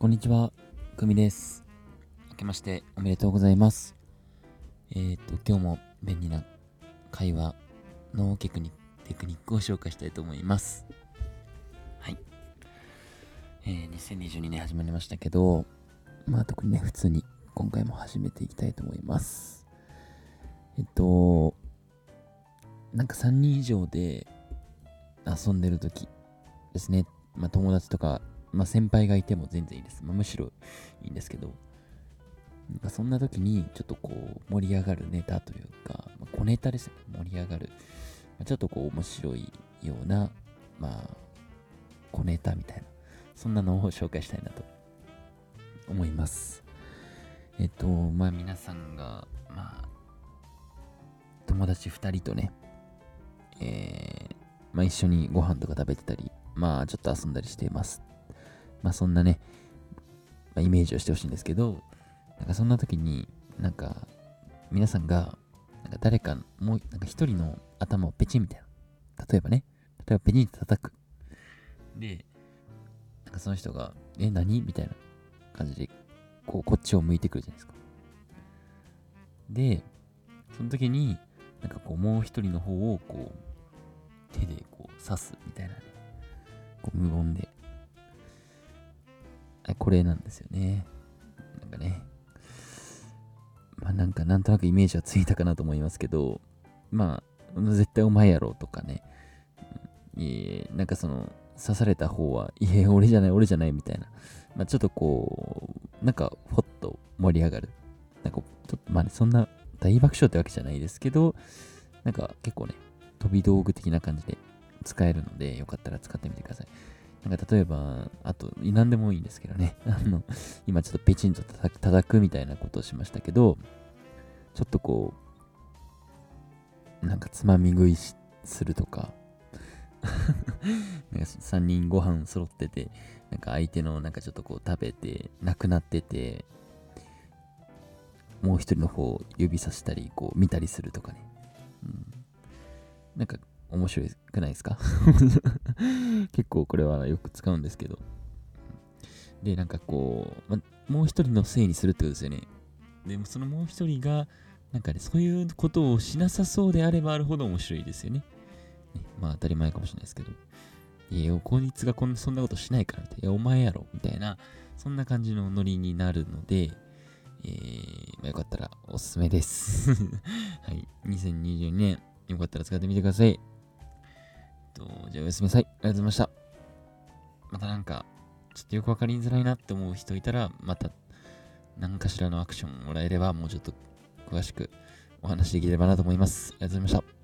こんにちは、くみです。明けましておめでとうございます。えっ、と、今日も便利な会話のテクニックを紹介したいと思います。はい。えー、2022年始まりましたけど、まあ特にね、普通に今回も始めていきたいと思います。えっと、なんか3人以上で遊んでる時ですね。まあ友達とかまあ先輩がいても全然いいです。まあ、むしろいいんですけど、なんかそんな時にちょっとこう盛り上がるネタというか、まあ、小ネタですね。盛り上がる。まあ、ちょっとこう面白いような、まあ、小ネタみたいな、そんなのを紹介したいなと思います。えっと、まあ皆さんが、まあ、友達2人とね、えー、まあ一緒にご飯とか食べてたり、まあちょっと遊んだりしています。まあそんなね、まあ、イメージをしてほしいんですけど、なんかそんな時に、なんか皆さんが、なんか誰かもう、なんか一人の頭をペチンみたいな。例えばね、例えばペチンって叩く。で、なんかその人が、え、何？みたいな感じで、こう、こっちを向いてくるじゃないですか。で、その時に、なんかこう、もう一人の方を、こう、手でこう、刺すみたいなね。こう、無言で。これなんですよね。なんかね。まあなんかなんとなくイメージはついたかなと思いますけど、まあ、絶対お前やろとかね。いえ、なんかその、刺された方は、いえ、俺じゃない、俺じゃないみたいな。まあちょっとこう、なんか、ほっと盛り上がる。なんか、ちょっと、まあね、そんな大爆笑ってわけじゃないですけど、なんか結構ね、飛び道具的な感じで使えるので、よかったら使ってみてください。なんか例えば、あと、何でもいいんですけどね。あの、今ちょっとペチンと叩く叩くみたいなことをしましたけど、ちょっとこう、なんかつまみ食いしするとか、なんか3人ご飯揃ってて、なんか相手のなんかちょっとこう食べて、なくなってて、もう一人の方を指さしたり、こう見たりするとかね。うん、なんか面白くないですか？結構これはよく使うんですけど。で、なんかこう、ま、もう一人のせいにするってことですよね。でもそのもう一人が、なんかね、そういうことをしなさそうであればあるほど面白いですよね。ねまあ当たり前かもしれないですけど。いや、こいつがこんそんなことしないからみたいな。いや、お前やろみたいな、そんな感じのノリになるので、えー、まあ、よかったらおすすめです。はい。2022年、よかったら使ってみてください。と、じゃあおやすみなさい。ありがとうございました。またなんか、ちょっとよくわかりづらいなって思う人いたら、また何かしらのアクションもらえれば、もうちょっと詳しくお話できればなと思います。ありがとうございました。